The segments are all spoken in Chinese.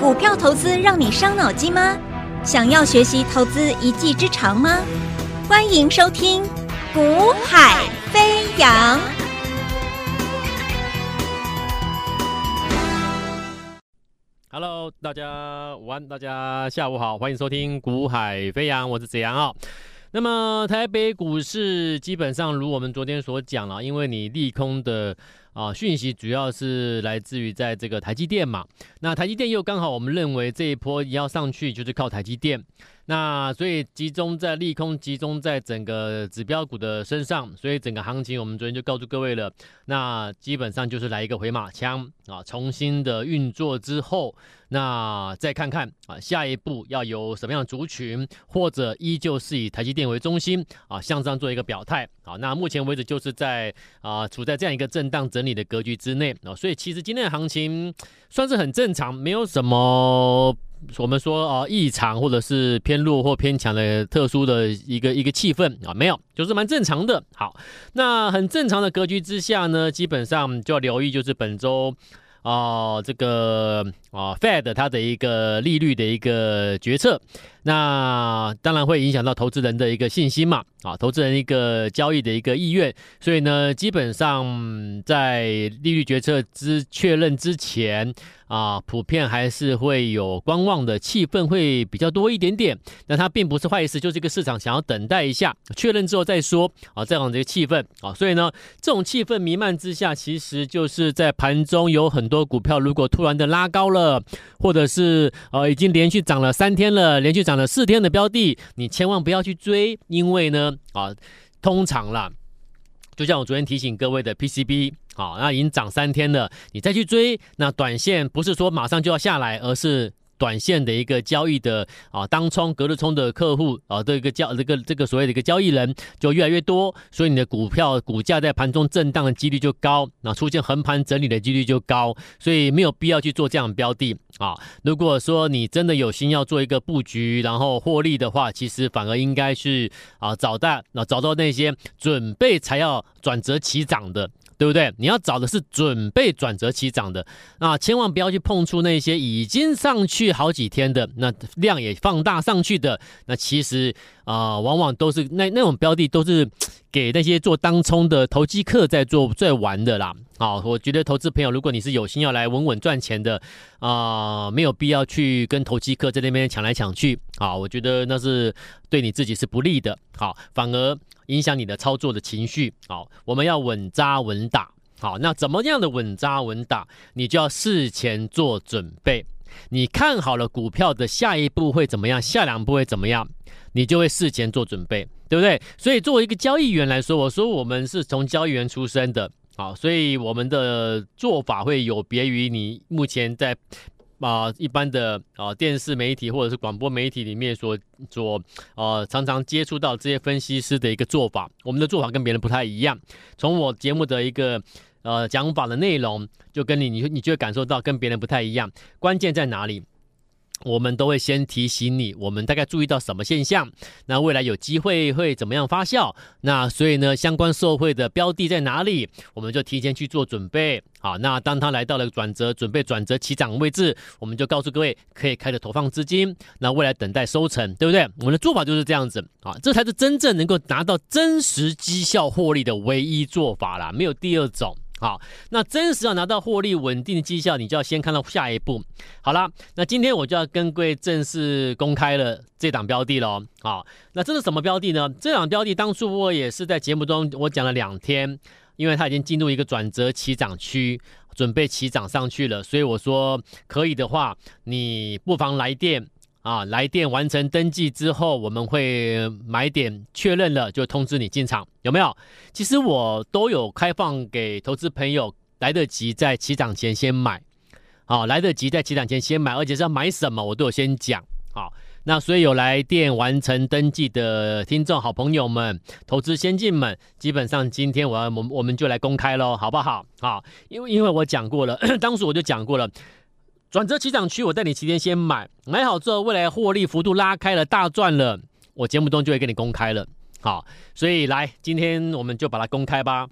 股票投资让你伤脑筋吗？想要学习投资一技之长吗？欢迎收听《股海飞扬》。Hello，大家午安，大家下午好，欢迎收听《股海飞扬》，我是子阳啊。那么台北股市基本上如我们昨天所讲了，因为你利空的。啊，讯息主要是来自于在这个台积电嘛，那台积电又刚好我们认为这一波要上去就是靠台积电。那所以集中在利空，集中在整个指标股的身上，所以整个行情我们昨天就告诉各位了。那基本上就是来一个回马枪啊，重新的运作之后，那再看看啊，下一步要有什么样的族群，或者依旧是以台积电为中心啊，向上做一个表态啊。那目前为止就是在啊，处在这样一个震荡整理的格局之内啊，所以其实今天的行情算是很正常，没有什么。我们说啊，异常或者是偏弱或偏强的特殊的一个一个气氛啊，没有，就是蛮正常的。好，那很正常的格局之下呢，基本上就要留意，就是本周啊，这个啊，Fed 它的一个利率的一个决策。那当然会影响到投资人的一个信心嘛，啊，投资人一个交易的一个意愿，所以呢，基本上在利率决策之确认之前啊，普遍还是会有观望的气氛会比较多一点点。那它并不是坏事，就是这个市场想要等待一下确认之后再说啊，这样的一个气氛啊，所以呢，这种气氛弥漫之下，其实就是在盘中有很多股票如果突然的拉高了，或者是呃已经连续涨了三天了，连续涨。了四天的标的，你千万不要去追，因为呢，啊，通常啦，就像我昨天提醒各位的 PCB，好，那已经涨三天了，你再去追，那短线不是说马上就要下来，而是。短线的一个交易的啊，当冲、隔日冲的客户啊，这个交这个这个所谓的一个交易人就越来越多，所以你的股票股价在盘中震荡的几率就高，那出现横盘整理的几率就高，所以没有必要去做这样的标的啊。如果说你真的有心要做一个布局，然后获利的话，其实反而应该是啊，找到那找到那些准备才要转折起涨的。对不对？你要找的是准备转折起涨的，啊千万不要去碰触那些已经上去好几天的，那量也放大上去的，那其实啊、往往都是那那种标的都是给那些做当冲的投机客在做在玩的啦。好，我觉得投资朋友，如果你是有心要来稳稳赚钱的啊、没有必要去跟投机客在那边抢来抢去啊，我觉得那是对你自己是不利的。好，反而。影响你的操作的情绪，好，我们要稳扎稳打，好，那怎么样的稳扎稳打？你就要事前做准备，你看好了股票的下一步会怎么样，下两步会怎么样，你就会事前做准备，对不对？所以作为一个交易员来说，我说我们是从交易员出身的，好，所以我们的做法会有别于你目前在。啊，一般的啊电视媒体或者是广播媒体里面所所呃常常接触到这些分析师的一个做法，我们的做法跟别人不太一样。从我节目的一个呃讲法的内容，就跟你你你就会感受到跟别人不太一样。关键在哪里？我们都会先提醒你，我们大概注意到什么现象，那未来有机会会怎么样发酵？那所以呢，相关受惠的标的在哪里？我们就提前去做准备。好，那当他来到了转折，准备转折起涨位置，我们就告诉各位可以开始投放资金。那未来等待收成，对不对？我们的做法就是这样子啊，这才是真正能够拿到真实绩效获利的唯一做法啦，没有第二种。好，那真实要拿到获利稳定的绩效，你就要先看到下一步。好了，那今天我就要跟各位正式公开了这档标的喽。好，那这是什么标的呢？这档标的当初我也是在节目中我讲了两天，因为它已经进入一个转折起涨区，准备起涨上去了，所以我说可以的话，你不妨来电。啊，来电完成登记之后，我们会买点确认了就通知你进场，有没有？其实我都有开放给投资朋友，来得及在起涨前先买，好，来得及在起涨前先买，而且是要买什么我都有先讲，好，那所以有来电完成登记的听众好朋友们，投资先进们，基本上今天我要我我们就来公开喽，好不好？好，因为因为我讲过了，当时我就讲过了。转折起涨区，我带你提前先买，买好之后，未来获利幅度拉开了，大赚了，我节目中就会给你公开了。好，所以来，今天我们就把它公开吧。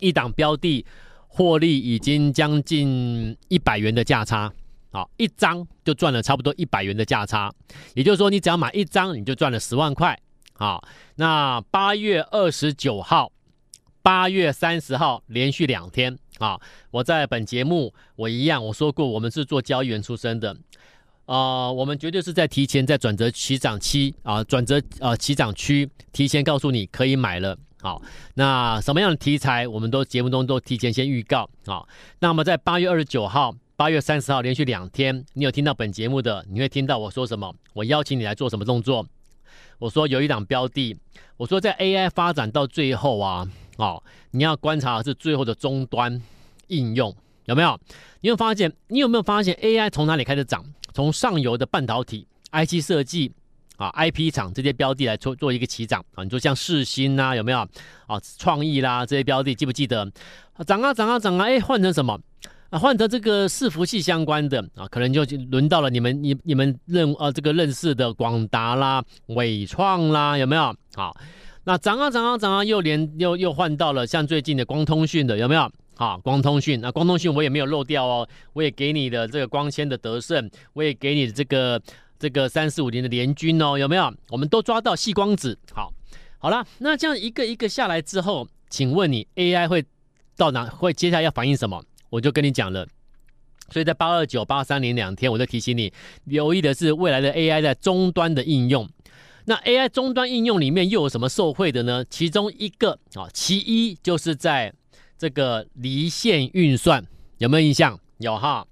一档标的获利已经将近一百元的价差好，一张就赚了差不多一百元的价差，也就是说，你只要买一张，你就赚了十万块。好，那八月二十九号、八月三十号连续两天啊，我在本节目我一样我说过，我们是做交易员出身的，啊、呃，我们绝对是在提前在转折起涨期啊，转折呃起涨区提前告诉你可以买了。好，那什么样的题材，我们都节目中都提前先预告。好，那么在八月二十九号、八月三十号连续两天，你有听到本节目的，你会听到我说什么？我邀请你来做什么动作？我说有一档标的，我说在 AI 发展到最后啊，哦，你要观察的是最后的终端应用有没有？你有发现？你有没有发现 AI 从哪里开始涨？从上游的半导体、IC 设计啊、IP 厂这些标的来做做一个起涨啊。你说像世新呐，有没有啊？创意啦这些标的记不记得？涨啊涨啊涨啊！哎，换成什么？啊，换成这个伺服器相关的啊，可能就轮到了你们你你们认呃这个认识的广达啦、伟创啦，有没有？好，那涨啊涨啊涨啊，又连又又换到了像最近的光通讯的，有没有？好，光通讯，那光通讯我也没有漏掉哦，我也给你的这个光纤的德胜，我也给你的这个这个三四五零的联军哦，有没有？我们都抓到细光子，好，好了，那这样一个一个下来之后，请问你 AI 会到哪？会接下来要反映什么？我就跟你讲了，所以在八二九、八三零两天，我就提醒你留意的是未来的 AI 在终端的应用。那 AI 终端应用里面又有什么受惠的呢？其中一个啊，其一就是在这个离线运算，有没有印象？有哈。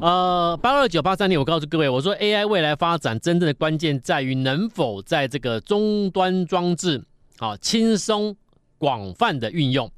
呃，八二九、八三零，我告诉各位，我说 AI 未来发展真正的关键在于能否在这个终端装置啊轻松广泛的运用。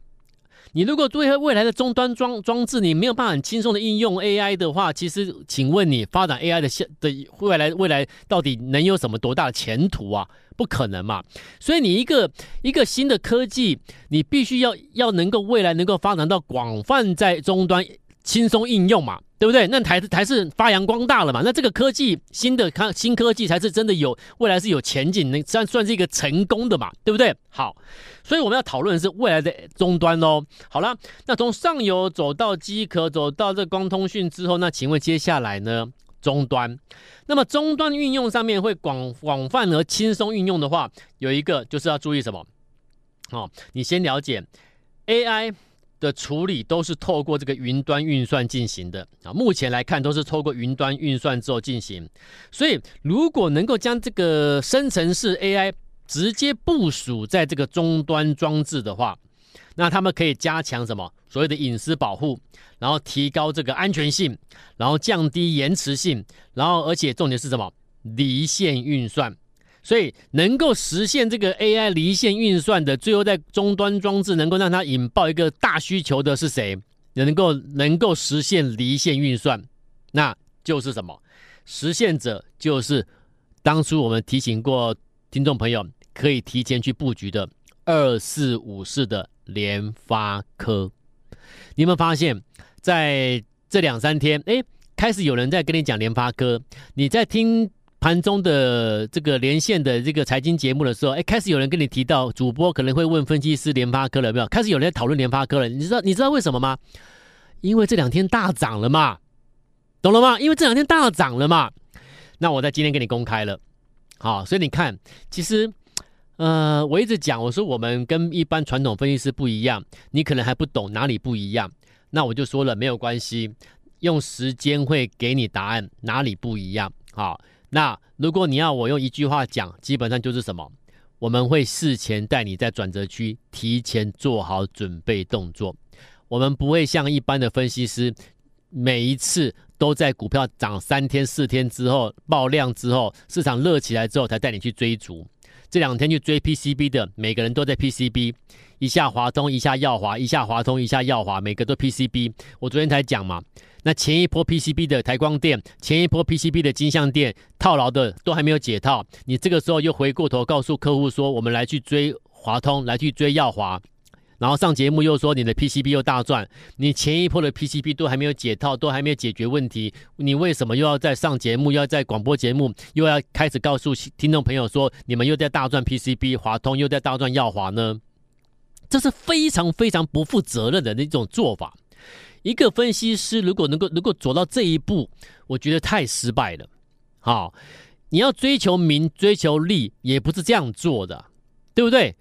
你如果对未来的终端装装置你没有办法很轻松的应用 AI 的话，其实请问你发展 AI 的现的未来未来到底能有什么多大的前途啊？不可能嘛！所以你一个一个新的科技，你必须要要能够未来能够发展到广泛在终端轻松应用嘛。对不对？那才才是发扬光大了嘛。那这个科技新的看新科技才是真的有未来是有前景，那算算是一个成功的嘛，对不对？好，所以我们要讨论的是未来的终端哦。好了，那从上游走到机壳，走到这光通讯之后，那请问接下来呢？终端，那么终端运用上面会广广泛而轻松运用的话，有一个就是要注意什么？哦，你先了解 AI。的处理都是透过这个云端运算进行的啊，目前来看都是透过云端运算之后进行，所以如果能够将这个生成式 AI 直接部署在这个终端装置的话，那他们可以加强什么？所谓的隐私保护，然后提高这个安全性，然后降低延迟性，然后而且重点是什么？离线运算。所以能够实现这个 AI 离线运算的，最后在终端装置能够让它引爆一个大需求的是谁？能够能够实现离线运算，那就是什么？实现者就是当初我们提醒过听众朋友可以提前去布局的二四五四的联发科。你有没有发现，在这两三天，哎，开始有人在跟你讲联发科，你在听。盘中的这个连线的这个财经节目的时候，哎，开始有人跟你提到，主播可能会问分析师联发科了没有？开始有人在讨论联发科了，你知道你知道为什么吗？因为这两天大涨了嘛，懂了吗？因为这两天大涨了嘛。那我在今天给你公开了，好，所以你看，其实，呃，我一直讲，我说我们跟一般传统分析师不一样，你可能还不懂哪里不一样，那我就说了，没有关系，用时间会给你答案，哪里不一样，好。那如果你要我用一句话讲，基本上就是什么？我们会事前带你在转折区提前做好准备动作。我们不会像一般的分析师，每一次都在股票涨三天四天之后爆量之后，市场热起来之后才带你去追逐。这两天去追 PCB 的，每个人都在 PCB，一下华通，一下耀华，一下华通，一下耀华，每个都 PCB。我昨天才讲嘛。那前一波 PCB 的台光电，前一波 PCB 的金像电套牢的都还没有解套，你这个时候又回过头告诉客户说，我们来去追华通，来去追耀华，然后上节目又说你的 PCB 又大赚，你前一波的 PCB 都还没有解套，都还没有解决问题，你为什么又要再上节目，又要在广播节目又要开始告诉听众朋友说，你们又在大赚 PCB，华通又在大赚耀华呢？这是非常非常不负责任的那种做法。一个分析师如果能够能够走到这一步，我觉得太失败了。好，你要追求名、追求利，也不是这样做的，对不对？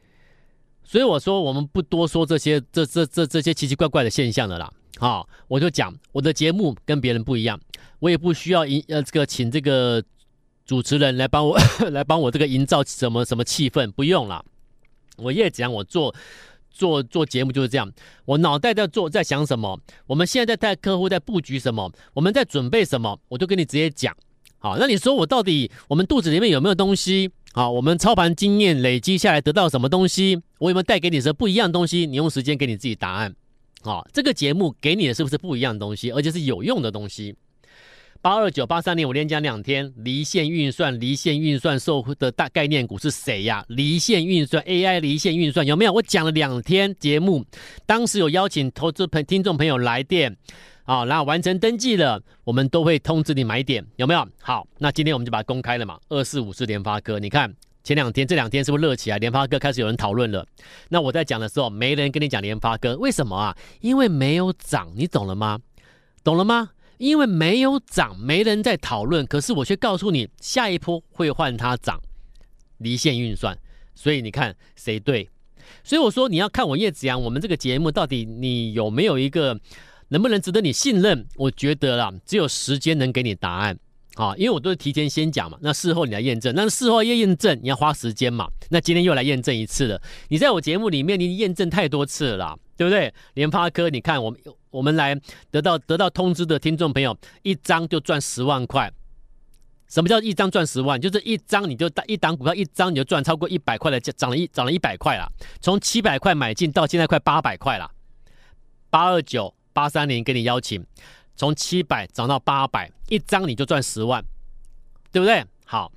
所以我说，我们不多说这些这这这这些奇奇怪怪的现象的啦。好，我就讲我的节目跟别人不一样，我也不需要营呃这个请这个主持人来帮我 来帮我这个营造什么什么气氛，不用了。我也讲我做做做节目就是这样，我脑袋在做在想什么，我们现在在带客户在布局什么，我们在准备什么，我就跟你直接讲。好，那你说我到底我们肚子里面有没有东西？好，我们操盘经验累积下来得到什么东西？我有没有带给你什不一样的东西？你用时间给你自己答案。好，这个节目给你的是不是不一样的东西，而且是有用的东西？八二九八三年我连讲两天离线运算，离线运算受的大概念股是谁呀？离线运算 AI 离线运算有没有？我讲了两天节目，当时有邀请投资朋听众朋友来电。好，然后完成登记了，我们都会通知你买点，有没有？好，那今天我们就把它公开了嘛。二四五四联发科，你看前两天这两天是不是热起来？联发科开始有人讨论了。那我在讲的时候，没人跟你讲联发科，为什么啊？因为没有涨，你懂了吗？懂了吗？因为没有涨，没人在讨论。可是我却告诉你，下一波会换它涨，离线运算。所以你看谁对？所以我说你要看我叶子阳，我们这个节目到底你有没有一个？能不能值得你信任？我觉得啦，只有时间能给你答案啊，因为我都是提前先讲嘛，那事后你来验证，那事后要验证，你要花时间嘛。那今天又来验证一次了，你在我节目里面你验证太多次了，对不对？联发科，你看我们我们来得到得到通知的听众朋友，一张就赚十万块。什么叫一张赚十万？就是一张你就一档股票一张你就赚超过一百块的，涨了一涨了一百块了，从七百块买进到现在快八百块了，八二九。八三零给你邀请，从七百涨到八百，一张你就赚十万，对不对？好，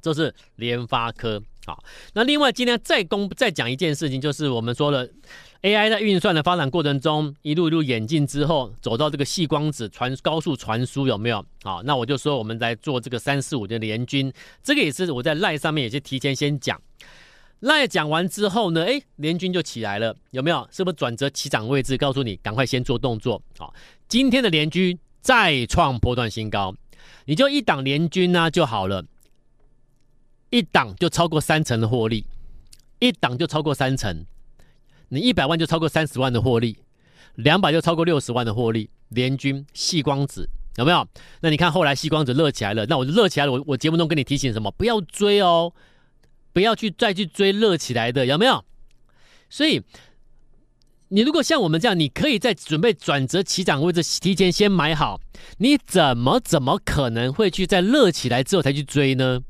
这是联发科。好，那另外今天再公再讲一件事情，就是我们说了 AI 在运算的发展过程中，一路一路演进之后，走到这个细光子传高速传输有没有？好，那我就说我们来做这个三四五的联军，这个也是我在赖上面也是提前先讲。那讲完之后呢？哎，联军就起来了，有没有？是不是转折起涨位置？告诉你，赶快先做动作。好，今天的联军再创波段新高，你就一档联军呢就好了，一档就超过三成的获利，一档就超过三成，你一百万就超过三十万的获利，两百就超过六十万的获利。联军细光子有没有？那你看后来细光子热起来了，那我就热起来了。我我节目中跟你提醒什么？不要追哦。不要去再去追热起来的，有没有？所以你如果像我们这样，你可以在准备转折起涨位置提前先买好，你怎么怎么可能会去在热起来之后才去追呢？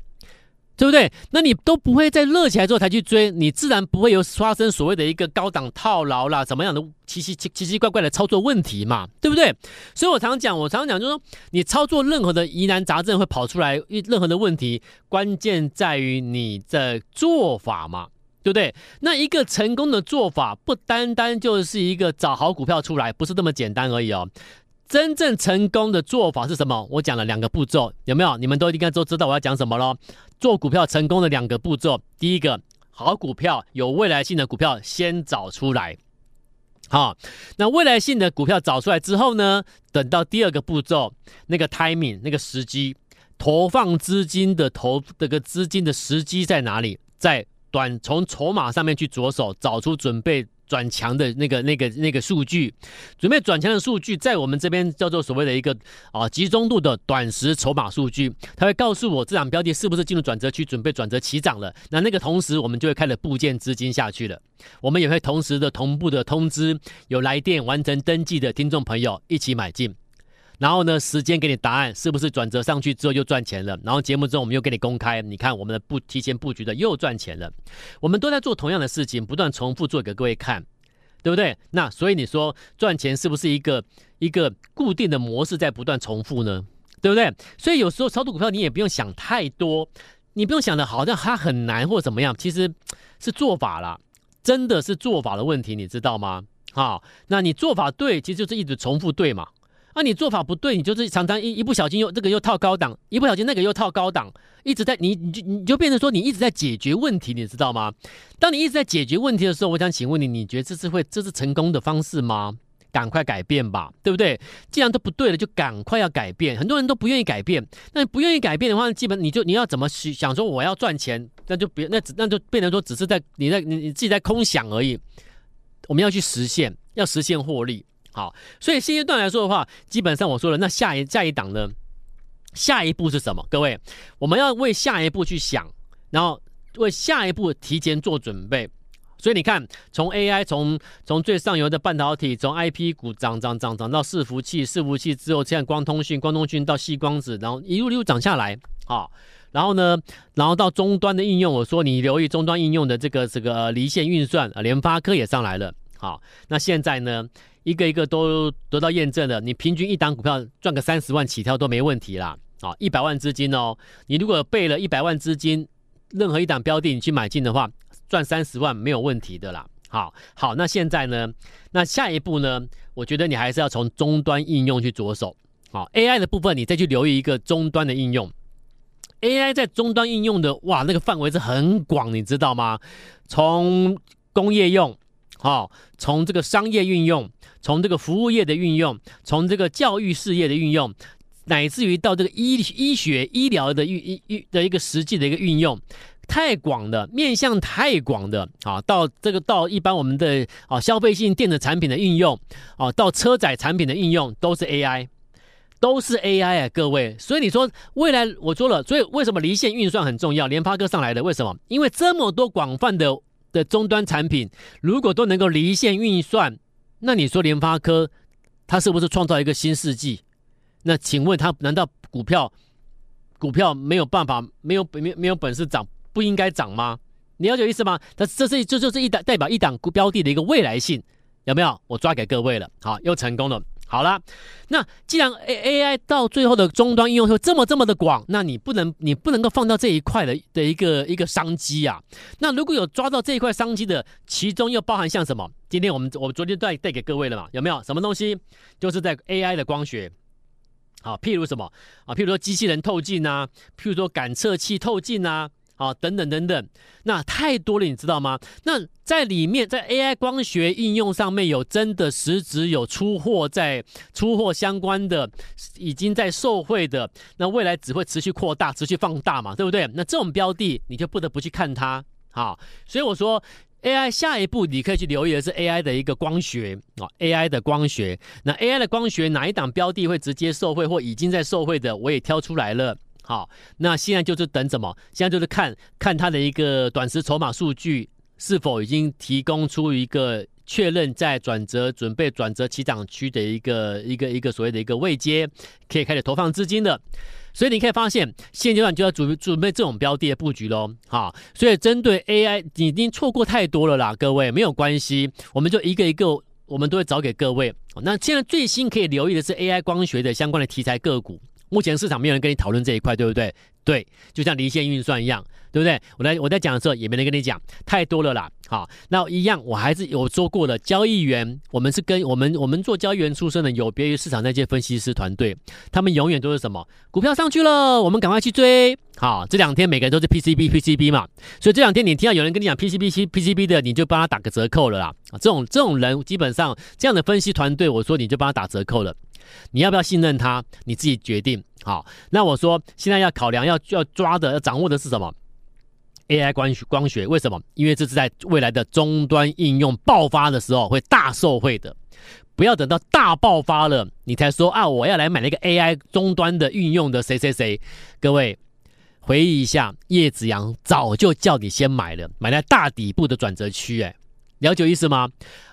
对不对？那你都不会在热起来之后才去追，你自然不会有发生所谓的一个高档套牢啦，怎么样的奇奇奇奇奇怪怪的操作问题嘛，对不对？所以我常讲，我常讲，就是说你操作任何的疑难杂症会跑出来，任何的问题，关键在于你的做法嘛，对不对？那一个成功的做法，不单单就是一个找好股票出来，不是这么简单而已哦。真正成功的做法是什么？我讲了两个步骤，有没有？你们都应该都知道我要讲什么咯。做股票成功的两个步骤，第一个，好股票有未来性的股票先找出来，好，那未来性的股票找出来之后呢，等到第二个步骤，那个 timing 那个时机，投放资金的投这个资金的时机在哪里？在短从筹码上面去着手找出准备。转强的那个、那个、那个数据，准备转强的数据，在我们这边叫做所谓的一个啊集中度的短时筹码数据，它会告诉我这档标的是不是进入转折区，准备转折起涨了。那那个同时，我们就会开始布件资金下去了。我们也会同时的同步的通知有来电完成登记的听众朋友一起买进。然后呢，时间给你答案，是不是转折上去之后又赚钱了？然后节目中我们又给你公开，你看我们的布提前布局的又赚钱了。我们都在做同样的事情，不断重复做给各位看，对不对？那所以你说赚钱是不是一个一个固定的模式在不断重复呢？对不对？所以有时候操作股票你也不用想太多，你不用想的好像它很难或怎么样，其实是做法啦，真的是做法的问题，你知道吗？好，那你做法对，其实就是一直重复对嘛。那、你做法不对，你就是常常一一不小心又这个又套高档，一不小心那个又套高档，一直在你你就你就变成说你一直在解决问题，你知道吗？当你一直在解决问题的时候，我想请问你，你觉得这是会这是成功的方式吗？赶快改变吧，对不对？既然都不对了，就赶快要改变。很多人都不愿意改变，那不愿意改变的话，基本你就你要怎么想说我要赚钱，那就别那只那就变成说只是在你在你你自己在空想而已。我们要去实现，要实现获利。好，所以现阶段来说的话，基本上我说了，那下一下一档呢？下一步是什么？各位，我们要为下一步去想，然后为下一步提前做准备。所以你看，从 AI，从从最上游的半导体，从 IP 股涨涨涨涨到伺服器，伺服器之后，现在光通讯，光通讯到细光子，然后一路一路涨下来。好，然后呢，然后到终端的应用，我说你留意终端应用的这个这个离线运算啊，联发科也上来了。好，那现在呢？一个一个都得到验证了，你平均一档股票赚个三十万起跳都没问题啦。啊，一百万资金哦，你如果备了一百万资金，任何一档标的你去买进的话，赚三十万没有问题的啦。好，好，那现在呢？那下一步呢？我觉得你还是要从终端应用去着手。好，AI 的部分你再去留意一个终端的应用。AI 在终端应用的哇，那个范围是很广，你知道吗？从工业用。好，从这个商业运用，从这个服务业的运用，从这个教育事业的运用，乃至于到这个医医学医疗的运运的一个实际的一个运用，太广的，面向太广的啊，到这个到一般我们的啊消费性电子产品的运用啊，到车载产品的应用，都是 AI，都是 AI 啊，各位。所以你说未来我说了，所以为什么离线运算很重要？联发科上来的，为什么？因为这么多广泛的。的终端产品如果都能够离线运算，那你说联发科它是不是创造一个新世纪？那请问它难道股票股票没有办法没有没没有本事涨，不应该涨吗？你了解意思吗？它这是这就是一档代表一档标的的一个未来性，有没有？我抓给各位了，好，又成功了。好了，那既然 A AI 到最后的终端应用会这么这么的广，那你不能你不能够放到这一块的的一个一个商机啊。那如果有抓到这一块商机的，其中又包含像什么？今天我们我昨天带带给各位了嘛？有没有什么东西？就是在 AI 的光学，好，譬如什么啊？譬如说机器人透镜啊，譬如说感测器透镜啊。好，等等等等，那太多了，你知道吗？那在里面，在 AI 光学应用上面有真的实质有出货，在出货相关的，已经在受惠的，那未来只会持续扩大、持续放大嘛，对不对？那这种标的，你就不得不去看它。好，所以我说 AI 下一步你可以去留意的是 AI 的一个光学啊，AI 的光学。那 AI 的光学哪一档标的会直接受惠或已经在受惠的，我也挑出来了。好，那现在就是等什么？现在就是看看它的一个短时筹码数据是否已经提供出一个确认在转折、准备转折起涨区的一个一个一个所谓的一个位阶，可以开始投放资金的。所以你可以发现，现阶段就要准备准备这种标的的布局喽。好，所以针对 AI，你已经错过太多了啦，各位没有关系，我们就一个一个，我们都会找给各位。那现在最新可以留意的是 AI 光学的相关的题材个股。目前市场没有人跟你讨论这一块，对不对？对，就像离线运算一样，对不对？我在我在讲的时候也没人跟你讲，太多了啦。好，那一样，我还是有说过的，交易员，我们是跟我们我们做交易员出身的，有别于市场那些分析师团队，他们永远都是什么？股票上去了，我们赶快去追。好，这两天每个人都是 PCB PCB 嘛，所以这两天你听到有人跟你讲 PCB C PCB 的，你就帮他打个折扣了啦。这种这种人基本上这样的分析团队，我说你就帮他打折扣了。你要不要信任他？你自己决定。好，那我说现在要考量、要要抓的、要掌握的是什么？AI 光学光学，为什么？因为这是在未来的终端应用爆发的时候会大受惠的。不要等到大爆发了，你才说啊，我要来买那个 AI 终端的运用的谁谁谁。各位回忆一下，叶子阳早就叫你先买了，买在大底部的转折区。哎，了解意思吗？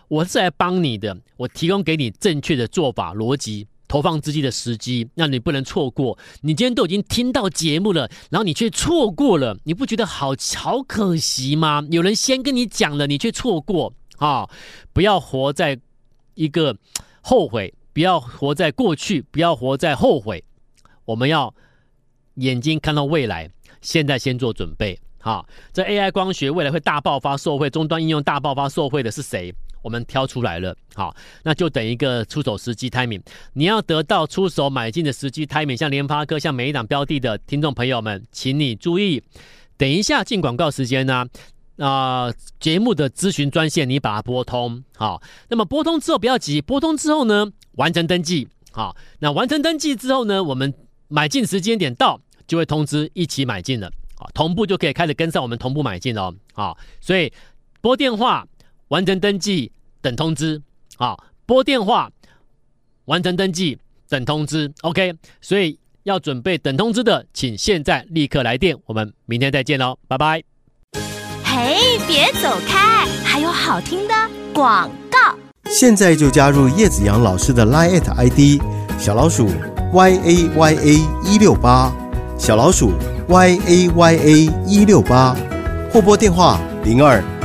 我是来帮你的，我提供给你正确的做法逻辑，投放资金的时机，那你不能错过。你今天都已经听到节目了，然后你却错过了，你不觉得好好可惜吗？有人先跟你讲了，你却错过啊！不要活在一个后悔，不要活在过去，不要活在后悔。我们要眼睛看到未来，现在先做准备。好，这 AI 光学未来会大爆发，受惠终端应用大爆发，受惠的是谁？我们挑出来了，好，那就等一个出手时机 timing。你要得到出手买进的时机 timing，像联发科，像每一档标的的听众朋友们，请你注意，等一下进广告时间呢、啊，啊、呃、节目的咨询专线，你把它拨通。好，那么拨通之后不要急，拨通之后呢，完成登记。好，那完成登记之后呢，我们买进时间点到，就会通知一起买进了。好，同步就可以开始跟上我们同步买进了。好，所以拨电话完成登记等通知。好，拨电话完成登记等通知。OK，所以要准备等通知的，请现在立刻来电。我们明天再见喽，拜拜。嘿，别走开，还有好听的广告。现在就加入叶子阳老师的 Line ID 小老鼠 y a y a 一六八，小老鼠 y a y a 一六八，或拨电话零二